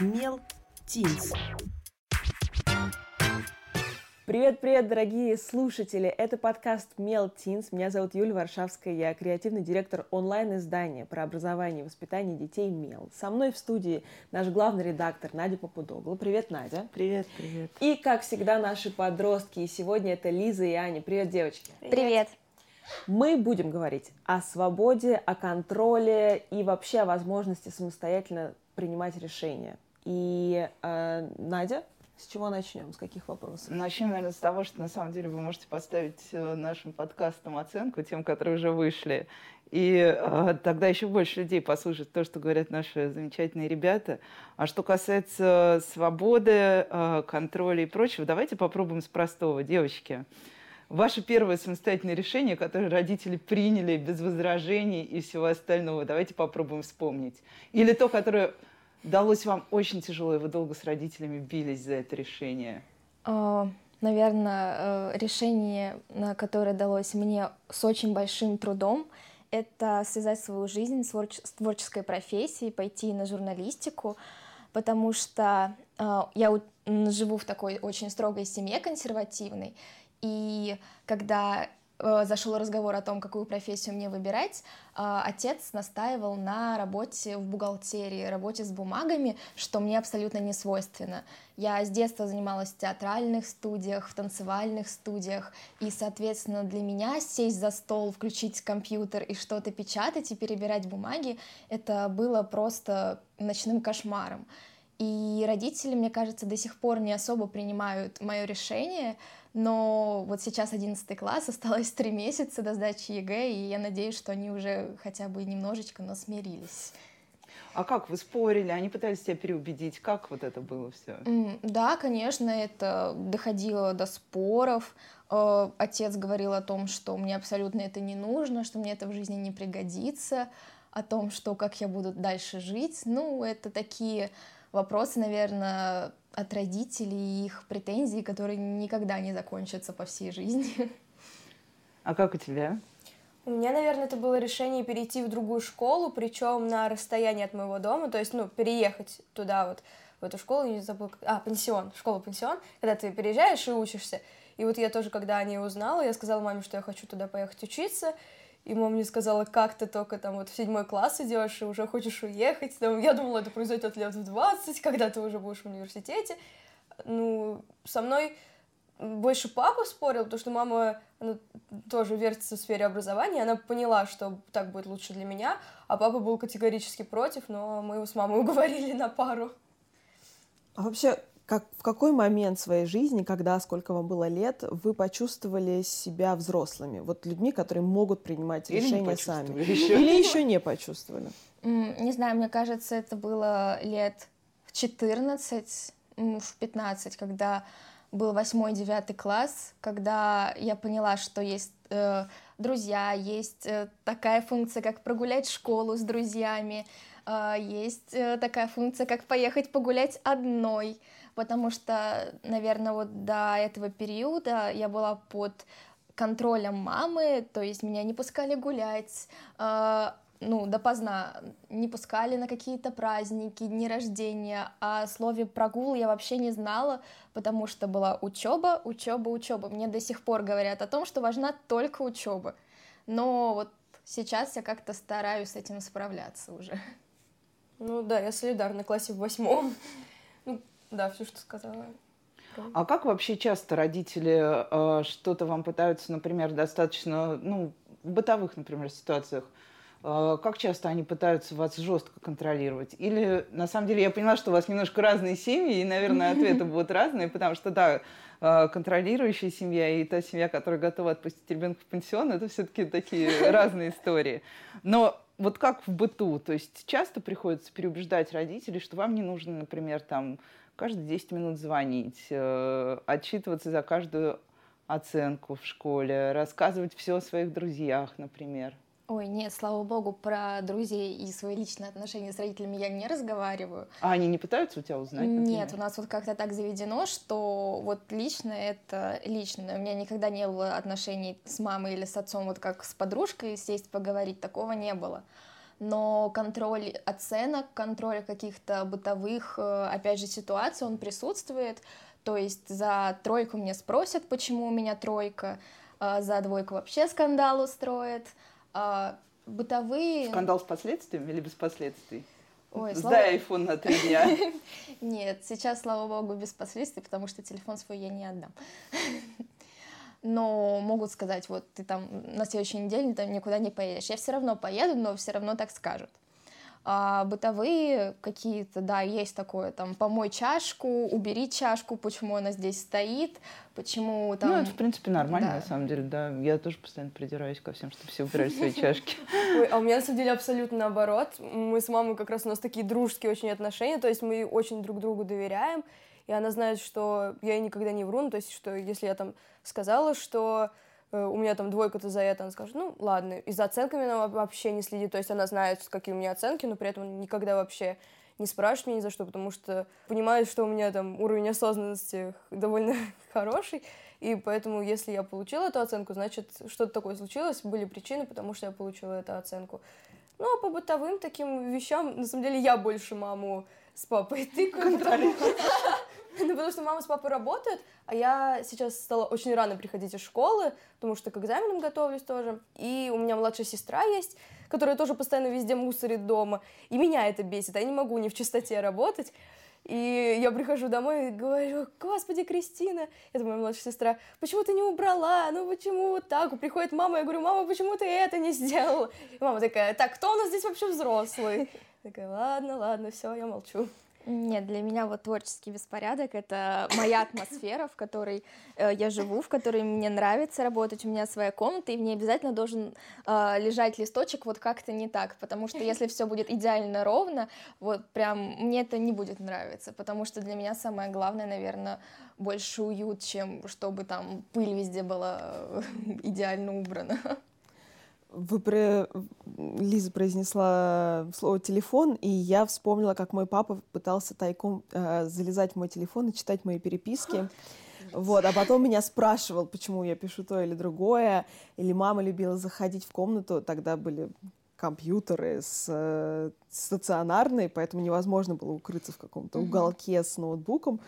Мел Тинс. Привет-привет, дорогие слушатели! Это подкаст Мел Тинс. Меня зовут Юлия Варшавская. Я креативный директор онлайн-издания про образование и воспитание детей Мел. Со мной в студии наш главный редактор Надя Попудогла. Привет, Надя. Привет, привет. И, как всегда, наши подростки. И сегодня это Лиза и Аня. Привет, девочки. Привет. Мы будем говорить о свободе, о контроле и вообще о возможности самостоятельно принимать решения. И э, Надя, с чего начнем? С каких вопросов? Начнем, наверное, с того, что на самом деле вы можете поставить э, нашим подкастам оценку, тем, которые уже вышли. И э, тогда еще больше людей послушают то, что говорят наши замечательные ребята. А что касается свободы, э, контроля и прочего, давайте попробуем с простого. Девочки, ваше первое самостоятельное решение, которое родители приняли без возражений и всего остального, давайте попробуем вспомнить. Или то, которое далось вам очень тяжело, и вы долго с родителями бились за это решение? А, Наверное, решение, на которое далось мне с очень большим трудом, это связать свою жизнь с творческой профессией, пойти на журналистику, потому что а, я живу в такой очень строгой семье консервативной, и когда Э, зашел разговор о том, какую профессию мне выбирать, э, отец настаивал на работе в бухгалтерии, работе с бумагами, что мне абсолютно не свойственно. Я с детства занималась в театральных студиях, в танцевальных студиях, и, соответственно, для меня сесть за стол, включить компьютер и что-то печатать и перебирать бумаги, это было просто ночным кошмаром. И родители, мне кажется, до сих пор не особо принимают мое решение, но вот сейчас 11 класс, осталось три месяца до сдачи ЕГЭ, и я надеюсь, что они уже хотя бы немножечко, но смирились. А как вы спорили? Они пытались тебя переубедить? Как вот это было все? Да, конечно, это доходило до споров. Э, отец говорил о том, что мне абсолютно это не нужно, что мне это в жизни не пригодится, о том, что как я буду дальше жить. Ну, это такие вопросы, наверное, от родителей и их претензий, которые никогда не закончатся по всей жизни. А как у тебя? У меня, наверное, это было решение перейти в другую школу, причем на расстоянии от моего дома, то есть, ну, переехать туда вот, в эту школу, не забыл, а, пансион, школа-пансион, когда ты переезжаешь и учишься. И вот я тоже, когда о ней узнала, я сказала маме, что я хочу туда поехать учиться, и мама мне сказала, как ты только там вот в седьмой класс идешь и уже хочешь уехать. Там, я думала, это произойдет лет в 20, когда ты уже будешь в университете. Ну, со мной больше папа спорил, потому что мама она тоже вертится в сфере образования, она поняла, что так будет лучше для меня, а папа был категорически против, но мы его с мамой уговорили на пару. А вообще, как, в какой момент своей жизни, когда, сколько вам было лет, вы почувствовали себя взрослыми? Вот людьми, которые могут принимать Или решения сами. Еще. Или еще не почувствовали? Не знаю, мне кажется, это было лет в 14, в 15, когда был восьмой, девятый класс, когда я поняла, что есть э, друзья, есть э, такая функция, как прогулять школу с друзьями, э, есть э, такая функция, как поехать погулять одной потому что, наверное, вот до этого периода я была под контролем мамы, то есть меня не пускали гулять, э, ну, допоздна, не пускали на какие-то праздники, дни рождения, а о слове прогул я вообще не знала, потому что была учеба, учеба, учеба. Мне до сих пор говорят о том, что важна только учеба. Но вот сейчас я как-то стараюсь с этим справляться уже. Ну да, я солидарна, классе в восьмом. Да, все, что сказала. А как вообще часто родители э, что-то вам пытаются, например, достаточно, ну, в бытовых, например, ситуациях, э, как часто они пытаются вас жестко контролировать? Или, на самом деле, я поняла, что у вас немножко разные семьи, и, наверное, ответы будут разные, потому что, да, э, контролирующая семья и та семья, которая готова отпустить ребенка в пансион, это все-таки такие разные истории. Но вот как в быту, то есть часто приходится переубеждать родителей, что вам не нужно, например, там каждые 10 минут звонить, э, отчитываться за каждую оценку в школе, рассказывать все о своих друзьях, например. Ой, нет, слава богу, про друзей и свои личные отношения с родителями я не разговариваю. А они не пытаются у тебя узнать? Например? Нет, у нас вот как-то так заведено, что вот лично это лично. У меня никогда не было отношений с мамой или с отцом, вот как с подружкой сесть поговорить, такого не было. Но контроль оценок, контроль каких-то бытовых, э, опять же, ситуаций, он присутствует. То есть за тройку мне спросят, почему у меня тройка, а за двойку вообще скандал устроят. А бытовые... Скандал с последствиями или без последствий? Ой, Сдай слава... iPhone на три дня. Нет, сейчас, слава богу, без последствий, потому что телефон свой я не отдам. Но могут сказать, вот ты там на следующей неделе там никуда не поедешь. Я все равно поеду, но все равно так скажут. А бытовые какие-то, да, есть такое, там, помой чашку, убери чашку, почему она здесь стоит, почему там... Ну, это, в принципе, нормально, да. на самом деле, да. Я тоже постоянно придираюсь ко всем, чтобы все убирали свои чашки. Ой, а у меня, на самом деле, абсолютно наоборот. Мы с мамой как раз, у нас такие дружеские очень отношения, то есть мы очень друг другу доверяем, и она знает, что я ей никогда не вру, ну, то есть, что если я там сказала, что Э, у меня там двойка-то за это, она скажет, ну, ладно, и за оценками она вообще не следит, то есть она знает, какие у меня оценки, но при этом никогда вообще не спрашивает меня ни за что, потому что понимает, что у меня там уровень осознанности довольно хороший, и поэтому, если я получила эту оценку, значит, что-то такое случилось, были причины, потому что я получила эту оценку. Ну, а по бытовым таким вещам, на самом деле, я больше маму с папой тыкаю. Ну, потому что мама с папой работают, а я сейчас стала очень рано приходить из школы, потому что к экзаменам готовлюсь тоже. И у меня младшая сестра есть, которая тоже постоянно везде мусорит дома. И меня это бесит, а я не могу не в чистоте работать. И я прихожу домой и говорю, господи, Кристина, это моя младшая сестра, почему ты не убрала, ну почему вот так? Приходит мама, я говорю, мама, почему ты это не сделала? И мама такая, так, кто у нас здесь вообще взрослый? Такая, ладно, ладно, все, я молчу. Нет, для меня вот творческий беспорядок — это моя атмосфера, в которой э, я живу, в которой мне нравится работать. У меня своя комната, и в ней обязательно должен э, лежать листочек вот как-то не так, потому что если все будет идеально ровно, вот прям мне это не будет нравиться, потому что для меня самое главное, наверное, больше уют, чем чтобы там пыль везде была э, идеально убрана. Вы про... Лиза произнесла слово телефон, и я вспомнила, как мой папа пытался тайком э, залезать в мой телефон и читать мои переписки. Вот, а потом меня спрашивал, почему я пишу то или другое. Или мама любила заходить в комнату, тогда были компьютеры с, э, стационарные, поэтому невозможно было укрыться в каком-то уголке с ноутбуком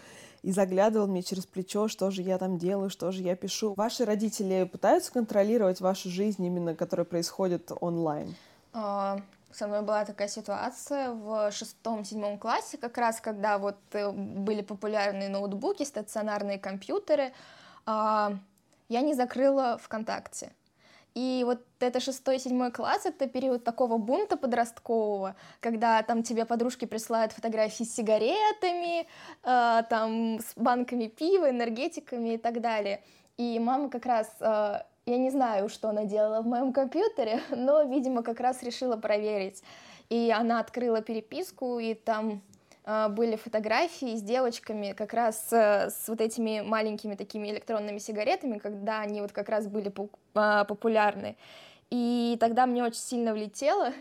и заглядывал мне через плечо, что же я там делаю, что же я пишу. Ваши родители пытаются контролировать вашу жизнь именно, которая происходит онлайн? А, со мной была такая ситуация в шестом-седьмом классе, как раз когда вот э, были популярные ноутбуки, стационарные компьютеры, а, я не закрыла ВКонтакте. И вот это шестой, седьмой класс, это период такого бунта подросткового, когда там тебе подружки присылают фотографии с сигаретами, э, там с банками пива, энергетиками и так далее. И мама как раз, э, я не знаю, что она делала в моем компьютере, но, видимо, как раз решила проверить. И она открыла переписку, и там были фотографии с девочками как раз э, с вот этими маленькими такими электронными сигаретами, когда они вот как раз были а, популярны. И тогда мне очень сильно влетело,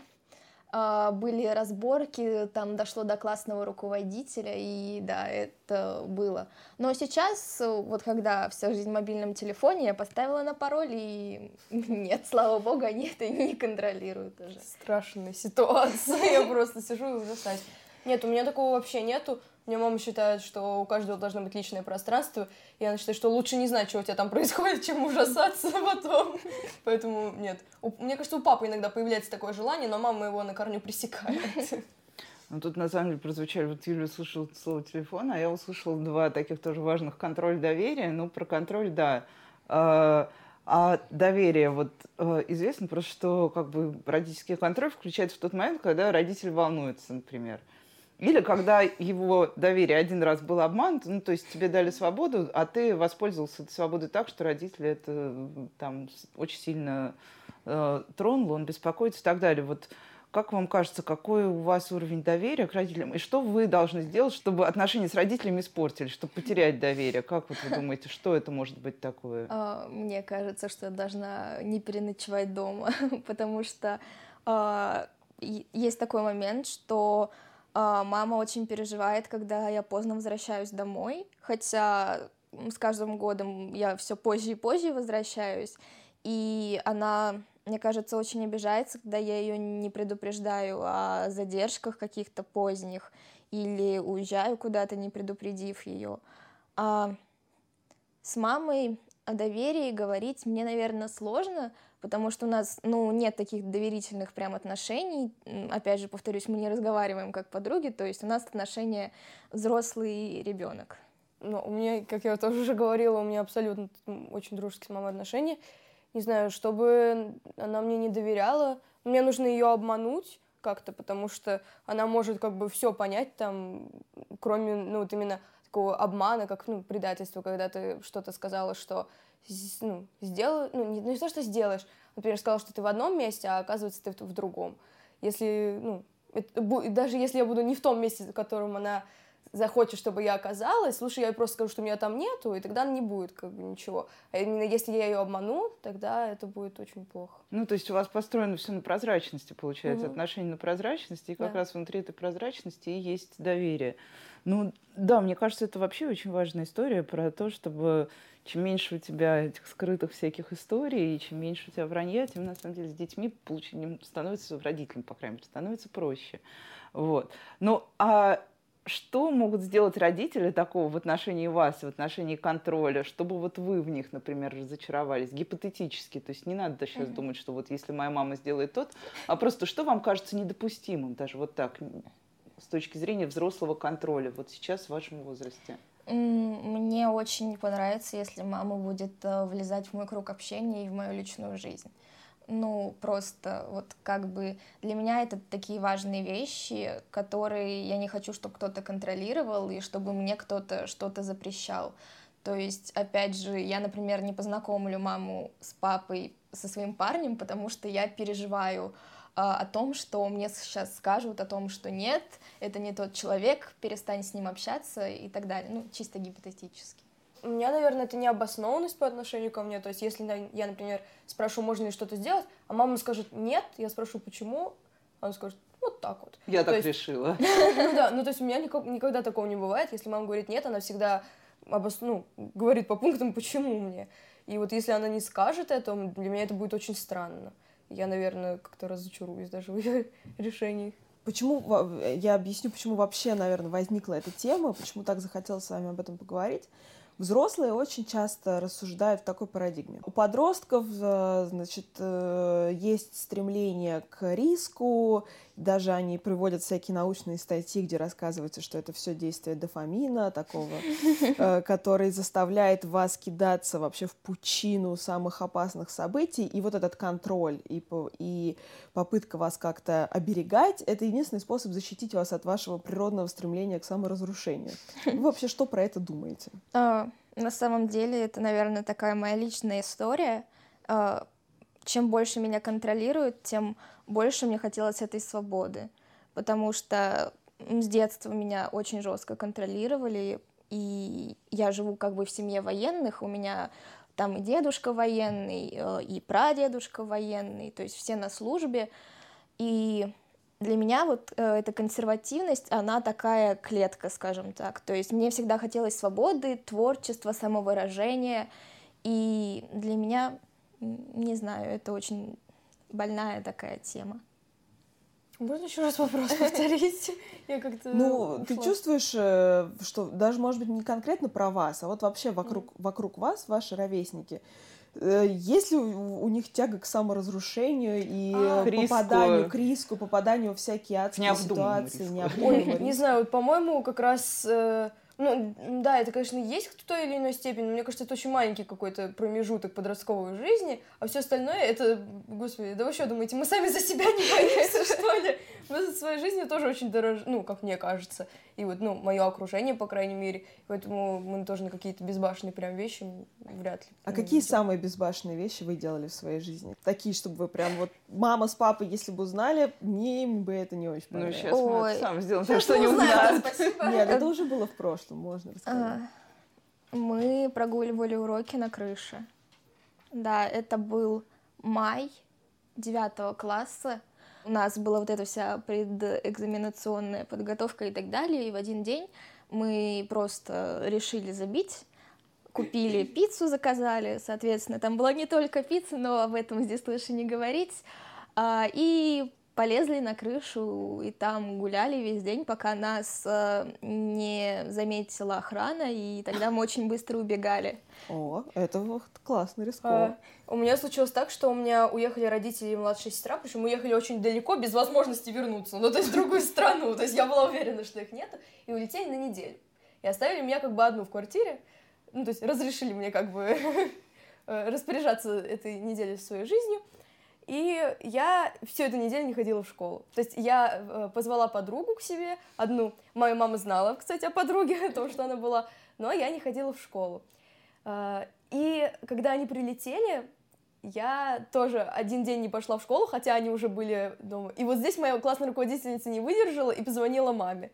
а, были разборки, там дошло до классного руководителя, и да, это было. Но сейчас, вот когда вся жизнь в мобильном телефоне, я поставила на пароль, и нет, слава богу, они это не контролируют уже. Страшная ситуация, я просто сижу и ужасаюсь. Нет, у меня такого вообще нету. У мама считает, что у каждого должно быть личное пространство, и она считает, что лучше не знать, что у тебя там происходит, чем ужасаться потом. Поэтому нет. У, мне кажется, у папы иногда появляется такое желание, но мама его на корню пресекает. Ну, тут на самом деле прозвучали, вот Юля услышала слово телефон, а я услышала два таких тоже важных контроль доверия. Ну, про контроль, да. А, а доверие, вот э, известно просто, что как бы родительский контроль включается в тот момент, когда родитель волнуется, например. Или когда его доверие один раз было обмануто, ну, то есть тебе дали свободу, а ты воспользовался этой свободой так, что родители это там очень сильно э, тронул, он беспокоится и так далее. Вот как вам кажется, какой у вас уровень доверия к родителям? И что вы должны сделать, чтобы отношения с родителями испортили, чтобы потерять доверие? Как вот вы думаете, что это может быть такое? А, мне кажется, что я должна не переночевать дома, потому что а, есть такой момент, что мама очень переживает, когда я поздно возвращаюсь домой, хотя с каждым годом я все позже и позже возвращаюсь, и она мне кажется, очень обижается, когда я ее не предупреждаю о задержках каких-то поздних или уезжаю куда-то, не предупредив ее. А с мамой о доверии говорить мне, наверное, сложно, потому что у нас, ну, нет таких доверительных прям отношений. Опять же, повторюсь, мы не разговариваем как подруги, то есть у нас отношения взрослый ребенок. Ну, у меня, как я тоже уже говорила, у меня абсолютно очень дружеские с мамой отношения. Не знаю, чтобы она мне не доверяла, мне нужно ее обмануть как-то, потому что она может как бы все понять там, кроме, ну, вот именно такого обмана, как, ну, предательство, когда ты что-то сказала, что ну, сделаю, ну, не, не то, что сделаешь, например, сказал, что ты в одном месте, а оказывается ты в другом. Если, ну, это, даже если я буду не в том месте, в котором она захочет, чтобы я оказалась, лучше я просто скажу, что меня там нету, и тогда не будет как бы ничего. А именно если я ее обману, тогда это будет очень плохо. Ну, то есть у вас построено все на прозрачности, получается, угу. отношения на прозрачности, и как да. раз внутри этой прозрачности и есть доверие. Ну, да, мне кажется, это вообще очень важная история про то, чтобы чем меньше у тебя этих скрытых всяких историй, и чем меньше у тебя вранья, тем на самом деле с детьми получить, становится, родителям, по крайней мере, становится проще. Вот. Ну, а что могут сделать родители такого в отношении вас, в отношении контроля, чтобы вот вы в них, например, разочаровались, гипотетически, то есть не надо сейчас mm-hmm. думать, что вот если моя мама сделает тот, а просто что вам кажется недопустимым, даже вот так, с точки зрения взрослого контроля, вот сейчас в вашем возрасте? Мне очень не понравится, если мама будет э, влезать в мой круг общения и в мою личную жизнь ну, просто вот как бы для меня это такие важные вещи, которые я не хочу, чтобы кто-то контролировал и чтобы мне кто-то что-то запрещал. То есть, опять же, я, например, не познакомлю маму с папой со своим парнем, потому что я переживаю а, о том, что мне сейчас скажут, о том, что нет, это не тот человек, перестань с ним общаться и так далее. Ну, чисто гипотетически. У меня, наверное, это необоснованность по отношению ко мне. То есть, если я, например, спрошу, можно ли что-то сделать, а мама скажет нет, я спрошу, почему, она скажет, вот так вот. Я то так есть, решила. Ну да, ну то есть у меня никогда такого не бывает. Если мама говорит нет, она всегда обос... ну, говорит по пунктам, почему мне. И вот если она не скажет это, для меня это будет очень странно. Я, наверное, как-то разочаруюсь даже в ее решении. Почему, я объясню, почему вообще, наверное, возникла эта тема, почему так захотелось с вами об этом поговорить. Взрослые очень часто рассуждают в такой парадигме. У подростков, э, значит, э, есть стремление к риску, даже они приводят всякие научные статьи, где рассказывается, что это все действие дофамина такого, э, который заставляет вас кидаться вообще в пучину самых опасных событий. И вот этот контроль и, и попытка вас как-то оберегать, это единственный способ защитить вас от вашего природного стремления к саморазрушению. Вы вообще что про это думаете? А, на самом деле это, наверное, такая моя личная история. Чем больше меня контролируют, тем больше мне хотелось этой свободы, потому что с детства меня очень жестко контролировали, и я живу как бы в семье военных, у меня там и дедушка военный, э, и прадедушка военный, то есть все на службе, и для меня вот э, эта консервативность, она такая клетка, скажем так, то есть мне всегда хотелось свободы, творчества, самовыражения, и для меня, не знаю, это очень больная такая тема. Можно еще раз вопрос повторить? Я как-то Ну, ты чувствуешь, э, что даже, может быть, не конкретно про вас, а вот вообще вокруг, вокруг вас, ваши ровесники, э, есть ли у, них тяга к саморазрушению и а, попаданию к риску, попаданию в всякие адские ситуации? Ой, не знаю, вот, по-моему, как раз э, ну, да, это, конечно, есть в той или иной степени, но мне кажется, это очень маленький какой-то промежуток подростковой жизни, а все остальное это, господи, да вы что думаете, мы сами за себя не боимся, что ли? Мы за своей жизнью тоже очень дорожим, ну, как мне кажется, и вот, ну, мое окружение, по крайней мере, поэтому мы тоже на какие-то безбашенные прям вещи вряд ли. А какие самые безбашенные вещи вы делали в своей жизни? Такие, чтобы вы прям вот, мама с папой, если бы узнали, мне им бы это не очень понравилось. Ну, сейчас Ой. мы это сам сделаем, так что не узнают. Нет, это уже было в прошлом можно рассказать? А, мы прогуливали уроки на крыше. Да, это был май девятого класса. У нас была вот эта вся предэкзаменационная подготовка и так далее. И в один день мы просто решили забить купили пиццу, заказали, соответственно, там была не только пицца, но об этом здесь лучше не говорить. А, и полезли на крышу и там гуляли весь день, пока нас э, не заметила охрана, и тогда мы очень быстро убегали. О, это вот классно, рисково. А, у меня случилось так, что у меня уехали родители и младшая сестра, причем уехали очень далеко, без возможности вернуться, ну, то есть в другую страну, то есть я была уверена, что их нет, и улетели на неделю. И оставили меня как бы одну в квартире, ну, то есть разрешили мне как бы э, распоряжаться этой неделей своей жизнью. И я всю эту неделю не ходила в школу. То есть я э, позвала подругу к себе, одну. Моя мама знала, кстати, о подруге, о том, что она была, но я не ходила в школу. Э, и когда они прилетели, я тоже один день не пошла в школу, хотя они уже были дома. И вот здесь моя классная руководительница не выдержала и позвонила маме.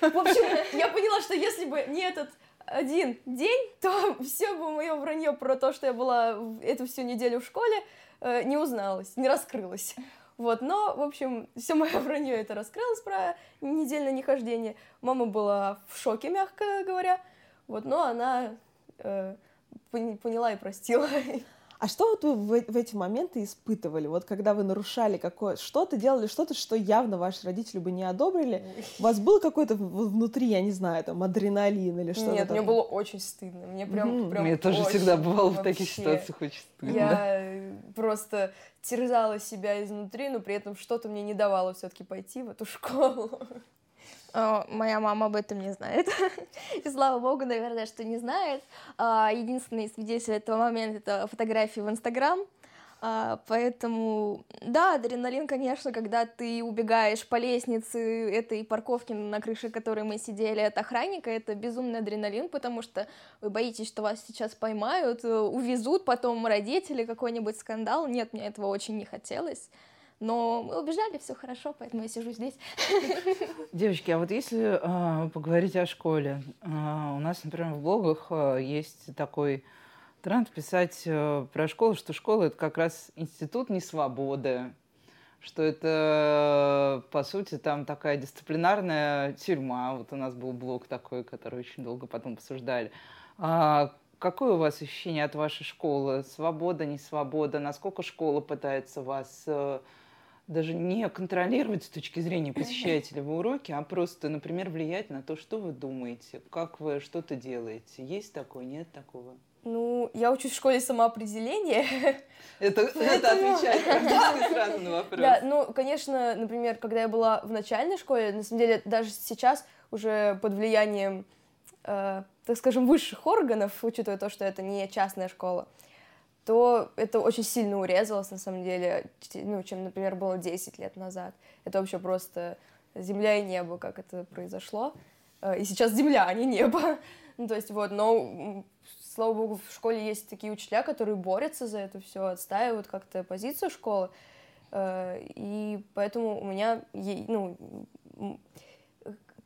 В общем, я поняла, что если бы не этот один день, то все бы мое вранье про то, что я была эту всю неделю в школе, Э, не узналась, не раскрылась. Вот, но, в общем, все мое вранье это раскрылось про недельное нехождение. Мама была в шоке, мягко говоря. Вот, но она э, поняла и простила. А что вот вы в, в эти моменты испытывали? Вот когда вы нарушали какое что-то, делали что-то, что явно ваши родители бы не одобрили, у вас был какой-то внутри, я не знаю, там адреналин или что-то? Нет, мне было очень стыдно. Мне прям, mm-hmm. прям Мне тоже всегда бывало в таких ситуациях очень стыдно. Я просто терзала себя изнутри, но при этом что-то мне не давало все-таки пойти в эту школу. О, моя мама об этом не знает. И слава богу, наверное, что не знает. А, единственный свидетель этого момента — это фотографии в Инстаграм. А, поэтому, да, адреналин, конечно, когда ты убегаешь по лестнице этой парковки, на крыше которой мы сидели от охранника, это безумный адреналин, потому что вы боитесь, что вас сейчас поймают, увезут, потом родители, какой-нибудь скандал. Нет, мне этого очень не хотелось. Но мы убежали, все хорошо, поэтому я сижу здесь. Девочки, а вот если э, поговорить о школе, э, у нас, например, в блогах э, есть такой тренд писать э, про школу, что школа это как раз институт несвободы, что это, по сути, там такая дисциплинарная тюрьма. Вот у нас был блог такой, который очень долго потом обсуждали. А какое у вас ощущение от вашей школы? Свобода, не свобода? Насколько школа пытается вас даже не контролировать с точки зрения посещаете ли вы уроки, а просто, например, влиять на то, что вы думаете, как вы что-то делаете. Есть такое, нет такого? Ну, я учусь в школе самоопределения. Это, это отвечает сразу на вопрос. Да, ну, конечно, например, когда я была в начальной школе, на самом деле, даже сейчас уже под влиянием, э, так скажем, высших органов, учитывая то, что это не частная школа, то это очень сильно урезалось, на самом деле, ну, чем, например, было 10 лет назад. Это вообще просто земля и небо, как это произошло. Э, и сейчас земля, а не небо. ну, то есть вот, но, слава богу, в школе есть такие учителя, которые борются за это все, отстаивают как-то позицию школы. Э, и поэтому у меня, ну,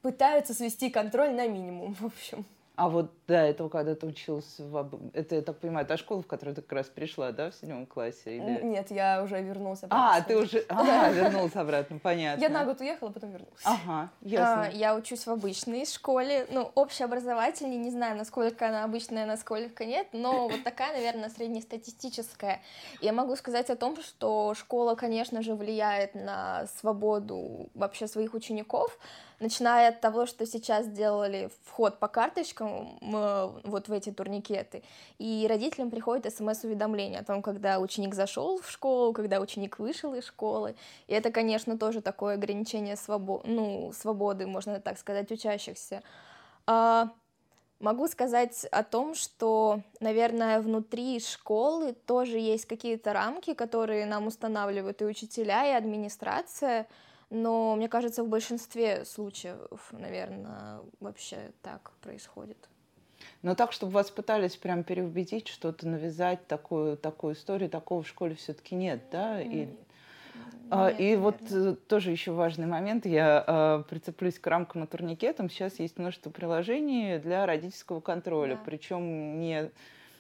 пытаются свести контроль на минимум, в общем. А вот до этого, когда ты училась, в... это, я так понимаю, та школа, в которую ты как раз пришла, да, в седьмом классе? Или... Нет, я уже вернулась обратно. А, ты уже а, вернулась обратно, понятно. Я на год уехала, потом вернулась. Ага, ясно. А, я учусь в обычной школе, ну, общеобразовательной, не знаю, насколько она обычная, насколько нет, но вот такая, наверное, среднестатистическая. Я могу сказать о том, что школа, конечно же, влияет на свободу вообще своих учеников, начиная от того, что сейчас сделали вход по карточкам вот в эти турникеты, и родителям приходит смс-уведомление о том, когда ученик зашел в школу, когда ученик вышел из школы, и это, конечно, тоже такое ограничение свобо ну, свободы, можно так сказать, учащихся. А, могу сказать о том, что, наверное, внутри школы тоже есть какие-то рамки, которые нам устанавливают и учителя, и администрация, но мне кажется, в большинстве случаев, наверное, вообще так происходит. Но так, чтобы вас пытались прям переубедить, что-то навязать, такую, такую историю, такого в школе все-таки нет, да? И, а, нет, и вот э, тоже еще важный момент, я а, прицеплюсь к рамкам и турникетам. Сейчас есть множество приложений для родительского контроля, да. причем не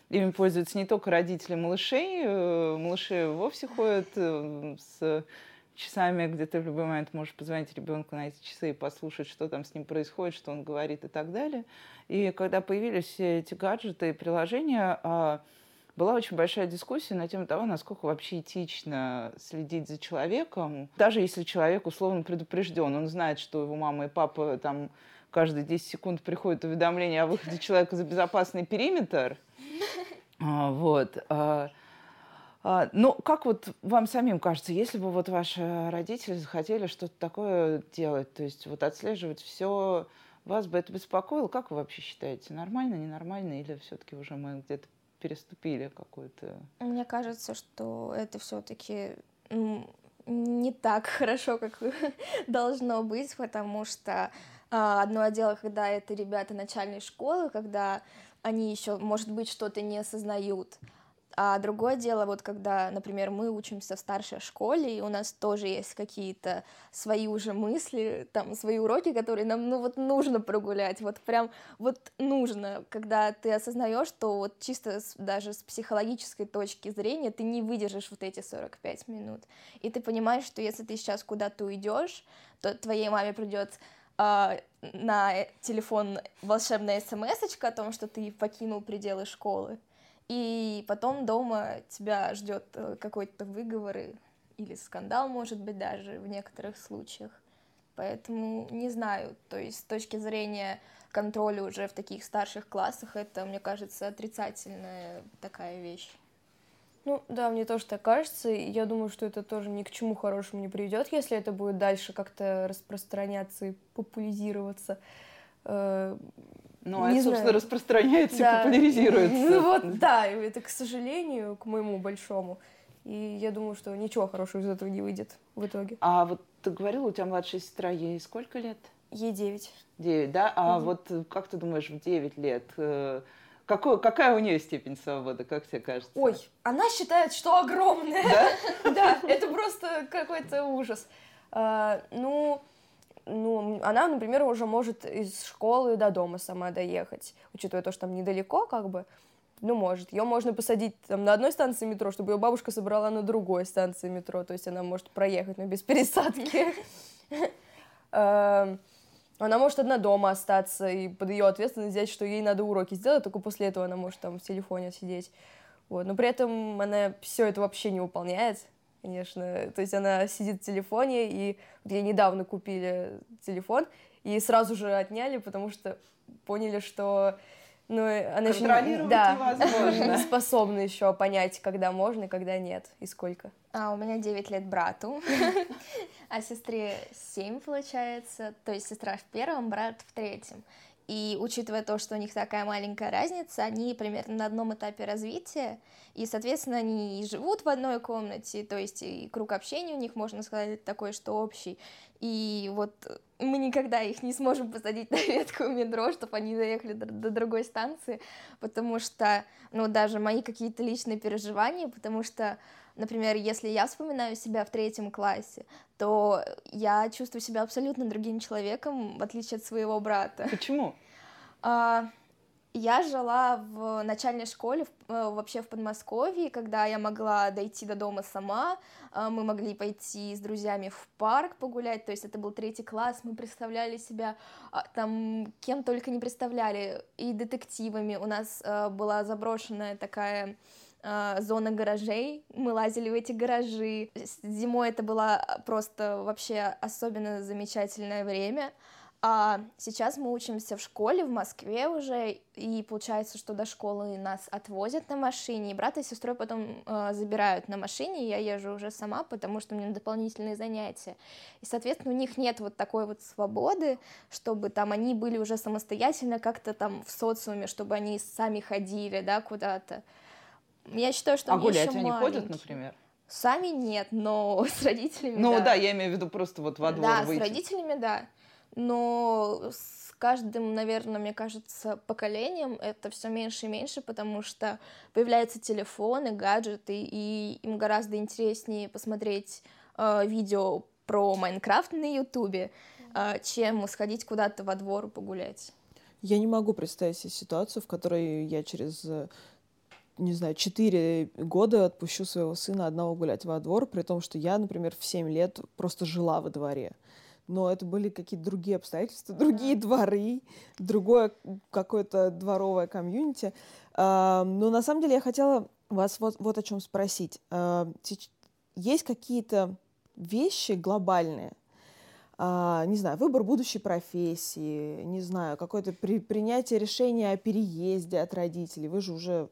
ими пользуются не только родители малышей, э, малыши вовсе ходят э, с часами, где ты в любой момент можешь позвонить ребенку на эти часы и послушать, что там с ним происходит, что он говорит и так далее. И когда появились все эти гаджеты и приложения, а, была очень большая дискуссия на тему того, насколько вообще этично следить за человеком. Даже если человек условно предупрежден, он знает, что его мама и папа там каждые 10 секунд приходит уведомление о выходе человека за безопасный периметр. А, вот. А, а, ну, как вот вам самим кажется, если бы вот ваши родители захотели что-то такое делать, то есть вот отслеживать все, вас бы это беспокоило? Как вы вообще считаете, нормально, ненормально, или все-таки уже мы где-то переступили какую-то... Мне кажется, что это все-таки не так хорошо, как должно быть, потому что а, одно дело, когда это ребята начальной школы, когда они еще, может быть, что-то не осознают, а другое дело, вот когда, например, мы учимся в старшей школе, и у нас тоже есть какие-то свои уже мысли, там, свои уроки, которые нам, ну, вот нужно прогулять, вот прям, вот нужно, когда ты осознаешь, что вот чисто с, даже с психологической точки зрения ты не выдержишь вот эти 45 минут, и ты понимаешь, что если ты сейчас куда-то уйдешь, то твоей маме придется а, на телефон волшебная смс о том, что ты покинул пределы школы, и потом дома тебя ждет э, какой-то выговор или скандал, может быть, даже в некоторых случаях. Поэтому не знаю, то есть с точки зрения контроля уже в таких старших классах, это, мне кажется, отрицательная такая вещь. Ну да, мне тоже так кажется. Я думаю, что это тоже ни к чему хорошему не приведет, если это будет дальше как-то распространяться и популяризироваться. Э, ну, а, собственно, знаю. распространяется да. и популяризируется. Ну вот, да, это, к сожалению, к моему большому. И я думаю, что ничего хорошего из этого не выйдет в итоге. А вот ты говорила, у тебя младшая сестра, ей сколько лет? Ей девять. Девять, да? А угу. вот как ты думаешь, в девять лет э, какой, какая у нее степень свободы, как тебе кажется? Ой, она считает, что огромная. Да? Да, это просто какой-то ужас. А, ну, ну, она, например, уже может из школы до дома сама доехать, учитывая то, что там недалеко, как бы, ну, может. Ее можно посадить там на одной станции метро, чтобы ее бабушка собрала на другой станции метро, то есть она может проехать, но без пересадки. Эм, она может одна дома остаться, и под ее ответственность взять, что ей надо уроки сделать, только после этого она может там в телефоне сидеть. Вот. Но при этом она все это вообще не выполняет конечно. То есть она сидит в телефоне, и вот ей недавно купили телефон, и сразу же отняли, потому что поняли, что ну, она еще не, да, невозможно. не способна еще понять, когда можно и когда нет, и сколько. А, у меня 9 лет брату, а сестре 7, получается. То есть сестра в первом, брат в третьем. И учитывая то, что у них такая маленькая разница, они примерно на одном этапе развития, и, соответственно, они и живут в одной комнате, то есть и круг общения у них, можно сказать, такой, что общий. И вот мы никогда их не сможем посадить на ветку метро, чтобы они доехали до, до другой станции, потому что, ну, даже мои какие-то личные переживания, потому что Например, если я вспоминаю себя в третьем классе, то я чувствую себя абсолютно другим человеком, в отличие от своего брата. Почему? А, я жила в начальной школе, э, вообще в Подмосковье, когда я могла дойти до дома сама, а, мы могли пойти с друзьями в парк погулять, то есть это был третий класс, мы представляли себя а, там кем только не представляли, и детективами, у нас э, была заброшенная такая зона гаражей, мы лазили в эти гаражи. Зимой это было просто вообще особенно замечательное время. А сейчас мы учимся в школе в Москве уже, и получается, что до школы нас отвозят на машине, и брата и сестрой потом э, забирают на машине, и я езжу уже сама, потому что у меня дополнительные занятия. И, соответственно, у них нет вот такой вот свободы, чтобы там они были уже самостоятельно как-то там в социуме, чтобы они сами ходили, да, куда-то. Я считаю, что а гулять они маленький. ходят, например? Сами нет, но с родителями Ну да. да, я имею в виду просто вот во двор Да, выйти. с родителями, да. Но с каждым, наверное, мне кажется, поколением это все меньше и меньше, потому что появляются телефоны, гаджеты, и им гораздо интереснее посмотреть э, видео про Майнкрафт на Ютубе, э, чем сходить куда-то во двор погулять. Я не могу представить себе ситуацию, в которой я через не знаю, 4 года отпущу своего сына одного гулять во двор, при том, что я, например, в 7 лет просто жила во дворе. Но это были какие-то другие обстоятельства, другие дворы, другое какое-то дворовое комьюнити. Но на самом деле я хотела вас вот, вот о чем спросить. Есть какие-то вещи глобальные, а, не знаю, выбор будущей профессии, не знаю, какое-то при, принятие решения о переезде от родителей. Вы же уже,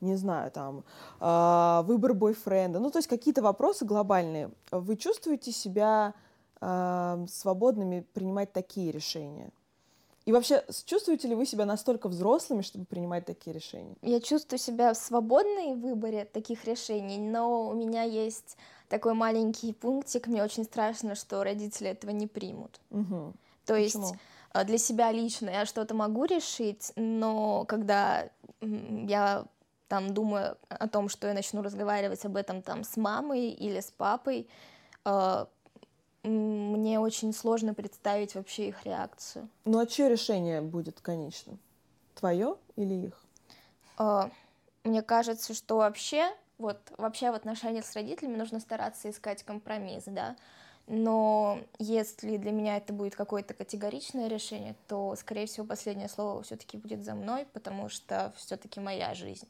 не знаю, там, а, выбор бойфренда. Ну, то есть какие-то вопросы глобальные. Вы чувствуете себя а, свободными принимать такие решения? И вообще, чувствуете ли вы себя настолько взрослыми, чтобы принимать такие решения? Я чувствую себя свободной в выборе таких решений, но у меня есть такой маленький пунктик. Мне очень страшно, что родители этого не примут. Угу. То Почему? есть э, для себя лично я что-то могу решить, но когда я там думаю о том, что я начну разговаривать об этом там с мамой или с папой, э, мне очень сложно представить вообще их реакцию. Ну а чье решение будет конечным? Твое или их? А, мне кажется, что вообще, вот вообще в отношениях с родителями нужно стараться искать компромисс, да. Но если для меня это будет какое-то категоричное решение, то, скорее всего, последнее слово все-таки будет за мной, потому что все-таки моя жизнь.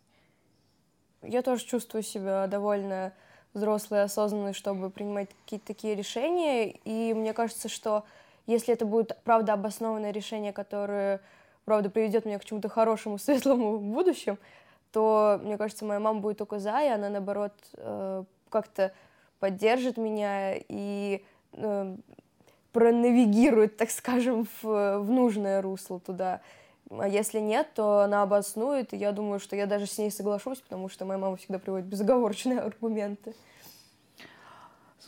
Я тоже чувствую себя довольно взрослый, осознанный, чтобы принимать какие-то такие решения. И мне кажется, что если это будет, правда, обоснованное решение, которое, правда, приведет меня к чему-то хорошему, светлому в будущем, то, мне кажется, моя мама будет только за, и она, наоборот, э, как-то поддержит меня и э, пронавигирует, так скажем, в, в нужное русло туда. А если нет, то она обоснует, и я думаю, что я даже с ней соглашусь, потому что моя мама всегда приводит безоговорочные аргументы.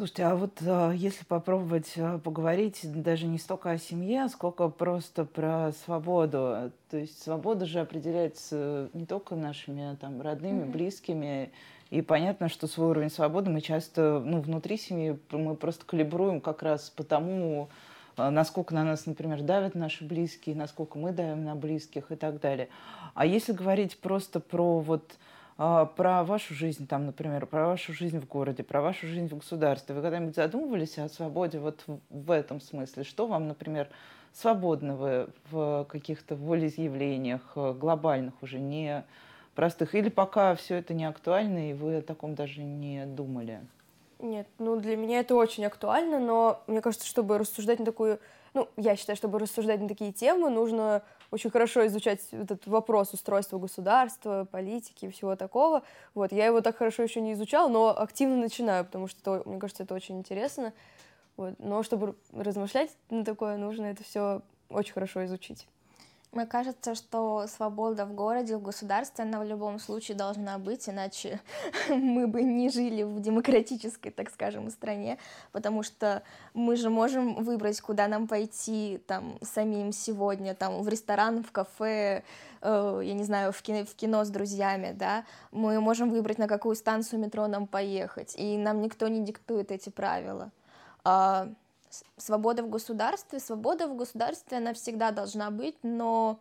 Слушайте, а вот а, если попробовать а, поговорить даже не столько о семье, сколько просто про свободу. То есть свобода же определяется не только нашими там, родными, mm-hmm. близкими. И понятно, что свой уровень свободы мы часто, ну, внутри семьи мы просто калибруем как раз по тому, а, насколько на нас, например, давят наши близкие, насколько мы давим на близких и так далее. А если говорить просто про вот а, про вашу жизнь, там, например, про вашу жизнь в городе, про вашу жизнь в государстве, вы когда-нибудь задумывались о свободе вот в этом смысле? Что вам, например, свободного в каких-то волеизъявлениях э, глобальных уже, не простых? Или пока все это не актуально, и вы о таком даже не думали? Нет, ну для меня это очень актуально, но мне кажется, чтобы рассуждать на такую, ну, я считаю, чтобы рассуждать на такие темы, нужно очень хорошо изучать этот вопрос устройства государства, политики и всего такого. Вот, я его так хорошо еще не изучала, но активно начинаю, потому что, это, мне кажется, это очень интересно. Вот. Но чтобы размышлять на такое, нужно это все очень хорошо изучить. Мне кажется, что свобода в городе, в государстве, она в любом случае должна быть, иначе мы бы не жили в демократической, так скажем, стране, потому что мы же можем выбрать, куда нам пойти там самим сегодня, там в ресторан, в кафе, э, я не знаю, в кино, в кино с друзьями, да, мы можем выбрать, на какую станцию метро нам поехать, и нам никто не диктует эти правила. А свобода в государстве. Свобода в государстве, она всегда должна быть, но,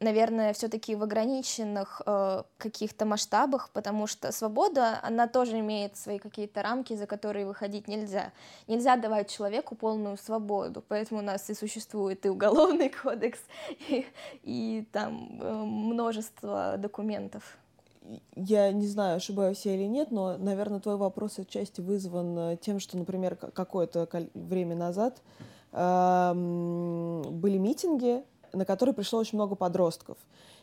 наверное, все-таки в ограниченных э, каких-то масштабах, потому что свобода, она тоже имеет свои какие-то рамки, за которые выходить нельзя. Нельзя давать человеку полную свободу, поэтому у нас и существует и уголовный кодекс, и, и там э, множество документов я не знаю, ошибаюсь я или нет, но, наверное, твой вопрос отчасти вызван э, тем, что, например, какое-то время назад э, были митинги, на которые пришло очень много подростков.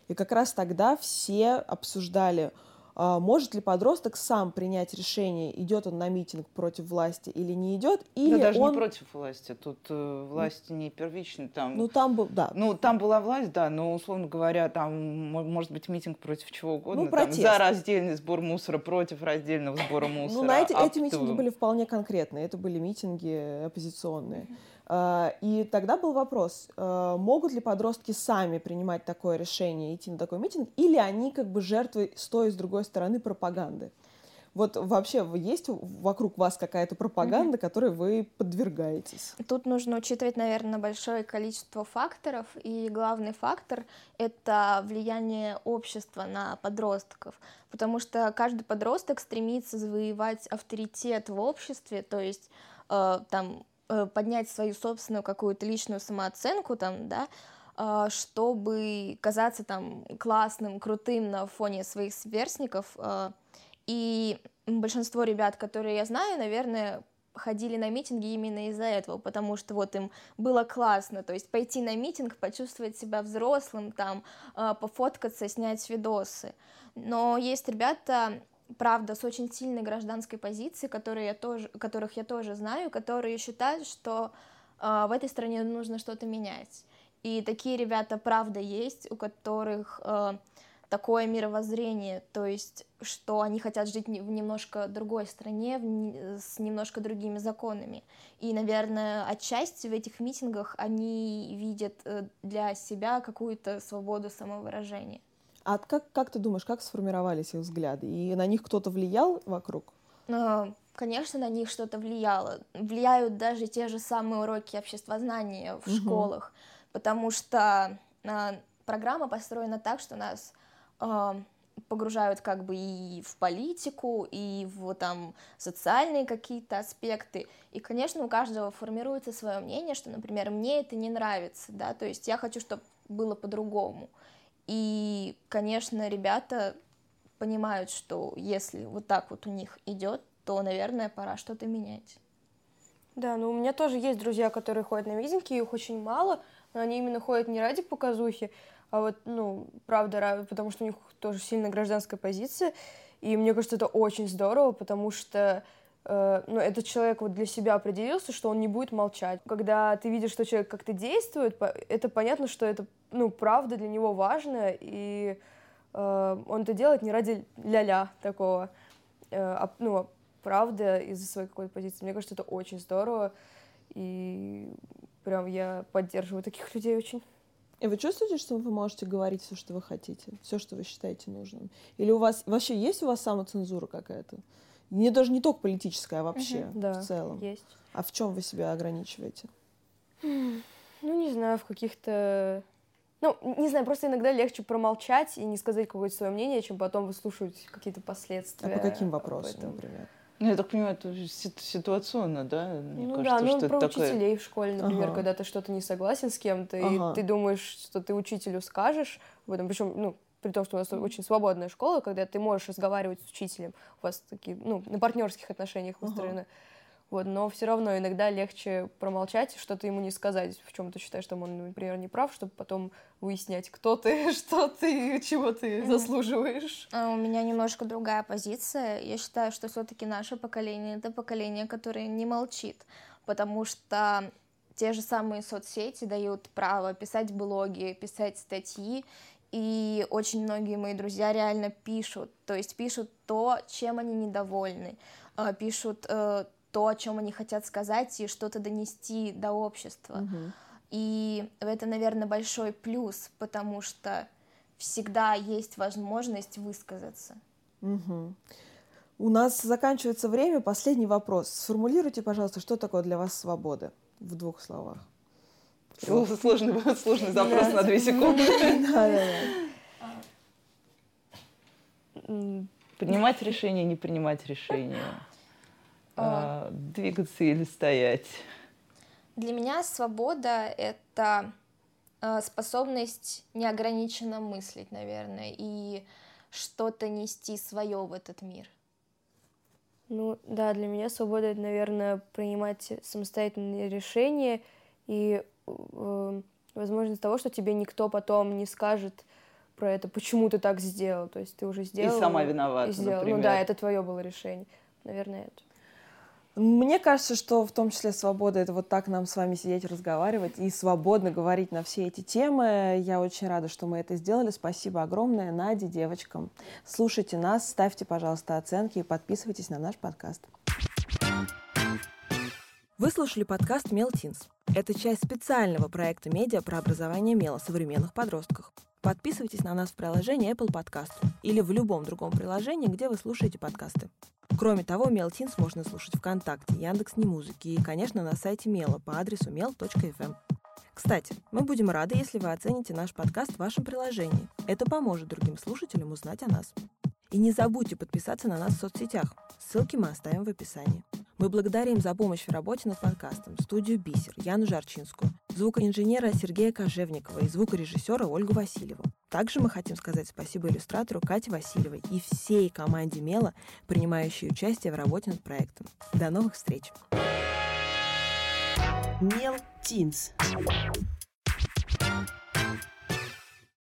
И как раз тогда все обсуждали, может ли подросток сам принять решение, идет он на митинг против власти или не идет, или да, даже он... не против власти, тут э, власти не первичны. Там... Ну, там был, да. Ну, там была власть, да, но, условно говоря, там может быть митинг против чего угодно. Ну, протест. Там, за раздельный сбор мусора, против раздельного сбора мусора. Ну, на эти, эти митинги были вполне конкретные, это были митинги оппозиционные. А, и тогда был вопрос, а, могут ли подростки сами принимать такое решение, идти на такой митинг, или они как бы жертвы с той и с другой стороны пропаганды. Вот вообще есть вокруг вас какая-то пропаганда, mm-hmm. которой вы подвергаетесь? Тут нужно учитывать, наверное, большое количество факторов, и главный фактор — это влияние общества на подростков, потому что каждый подросток стремится завоевать авторитет в обществе, то есть э, там поднять свою собственную какую-то личную самооценку, там, да, э, чтобы казаться там классным, крутым на фоне своих сверстников. Э, и большинство ребят, которые я знаю, наверное, ходили на митинги именно из-за этого, потому что вот им было классно, то есть пойти на митинг, почувствовать себя взрослым, там, э, пофоткаться, снять видосы. Но есть ребята, правда, с очень сильной гражданской позицией, которые я тоже, которых я тоже знаю, которые считают, что э, в этой стране нужно что-то менять. И такие ребята, правда, есть, у которых э, такое мировоззрение, то есть, что они хотят жить в немножко другой стране, в, с немножко другими законами. И, наверное, отчасти в этих митингах они видят э, для себя какую-то свободу самовыражения. А как, как ты думаешь, как сформировались их взгляды? И на них кто-то влиял вокруг? А, конечно, на них что-то влияло. Влияют даже те же самые уроки обществознания в угу. школах, потому что а, программа построена так, что нас а, погружают как бы и в политику, и в там социальные какие-то аспекты. И, конечно, у каждого формируется свое мнение, что, например, мне это не нравится, да, то есть я хочу, чтобы было по-другому. И, конечно, ребята понимают, что если вот так вот у них идет, то, наверное, пора что-то менять. Да, ну у меня тоже есть друзья, которые ходят на митинги, их очень мало, но они именно ходят не ради показухи, а вот, ну, правда, потому что у них тоже сильная гражданская позиция, и мне кажется, это очень здорово, потому что ну, этот человек вот для себя определился, что он не будет молчать. Когда ты видишь, что человек как-то действует, это понятно, что это, ну, правда для него важно, и э, он это делает не ради ля-ля такого, э, а, ну, а правда из-за своей какой-то позиции. Мне кажется, это очень здорово, и прям я поддерживаю таких людей очень. И вы чувствуете, что вы можете говорить все, что вы хотите, все, что вы считаете нужным? Или у вас вообще есть у вас самоцензура какая-то? Не даже не только политическая, а вообще угу, да, в целом. Есть. А в чем вы себя ограничиваете? Ну, не знаю, в каких-то. Ну, не знаю, просто иногда легче промолчать и не сказать какое-то свое мнение, чем потом выслушивать какие-то последствия. А по каким вопросам, например? Ну, я так понимаю, это ситуационно, да? Мне ну кажется, да, ну что про такое... учителей в школе, например, ага. когда ты что-то не согласен с кем-то, ага. и ты думаешь, что ты учителю скажешь, в этом, причем, ну, при том, что у нас очень свободная школа, когда ты можешь разговаривать с учителем, у вас такие, ну, на партнерских отношениях выстроены. Ага. Вот, но все равно иногда легче промолчать что-то ему не сказать, в чем ты считаешь, что он, например, не прав, чтобы потом выяснять, кто ты, что ты, чего ты заслуживаешь. А у меня немножко другая позиция. Я считаю, что все-таки наше поколение это поколение, которое не молчит, потому что те же самые соцсети дают право писать блоги, писать статьи, и очень многие мои друзья реально пишут, то есть пишут то, чем они недовольны, а, пишут э, то, о чем они хотят сказать и что-то донести до общества. Угу. И это, наверное, большой плюс, потому что всегда есть возможность высказаться. Угу. У нас заканчивается время. Последний вопрос. Сформулируйте, пожалуйста, что такое для вас свобода в двух словах. Сложный, сложный запрос на две секунды. Принимать решение, не принимать решение. А, двигаться или стоять? Для меня свобода — это а, способность неограниченно мыслить, наверное, и что-то нести свое в этот мир. Ну да, для меня свобода это, наверное, принимать самостоятельные решения и э, возможность того, что тебе никто потом не скажет про это, почему ты так сделал. То есть ты уже сделал. И сама виновата, и сделал. Например. Ну да, это твое было решение. Наверное, это. Мне кажется, что в том числе свобода — это вот так нам с вами сидеть, разговаривать и свободно говорить на все эти темы. Я очень рада, что мы это сделали. Спасибо огромное Наде, девочкам. Слушайте нас, ставьте, пожалуйста, оценки и подписывайтесь на наш подкаст. Вы слушали подкаст «Мел Тинс». Это часть специального проекта медиа про образование мела современных подростках. Подписывайтесь на нас в приложении Apple Podcast или в любом другом приложении, где вы слушаете подкасты. Кроме того, Мелтинс можно слушать ВКонтакте, Яндекс Музыки и, конечно, на сайте Мела по адресу mel.fm. Кстати, мы будем рады, если вы оцените наш подкаст в вашем приложении. Это поможет другим слушателям узнать о нас. И не забудьте подписаться на нас в соцсетях. Ссылки мы оставим в описании. Мы благодарим за помощь в работе над подкастом студию «Бисер» Яну Жарчинскую, звукоинженера Сергея Кожевникова и звукорежиссера Ольгу Васильеву. Также мы хотим сказать спасибо иллюстратору Кате Васильевой и всей команде Мела, принимающей участие в работе над проектом. До новых встреч! Мел Тинс.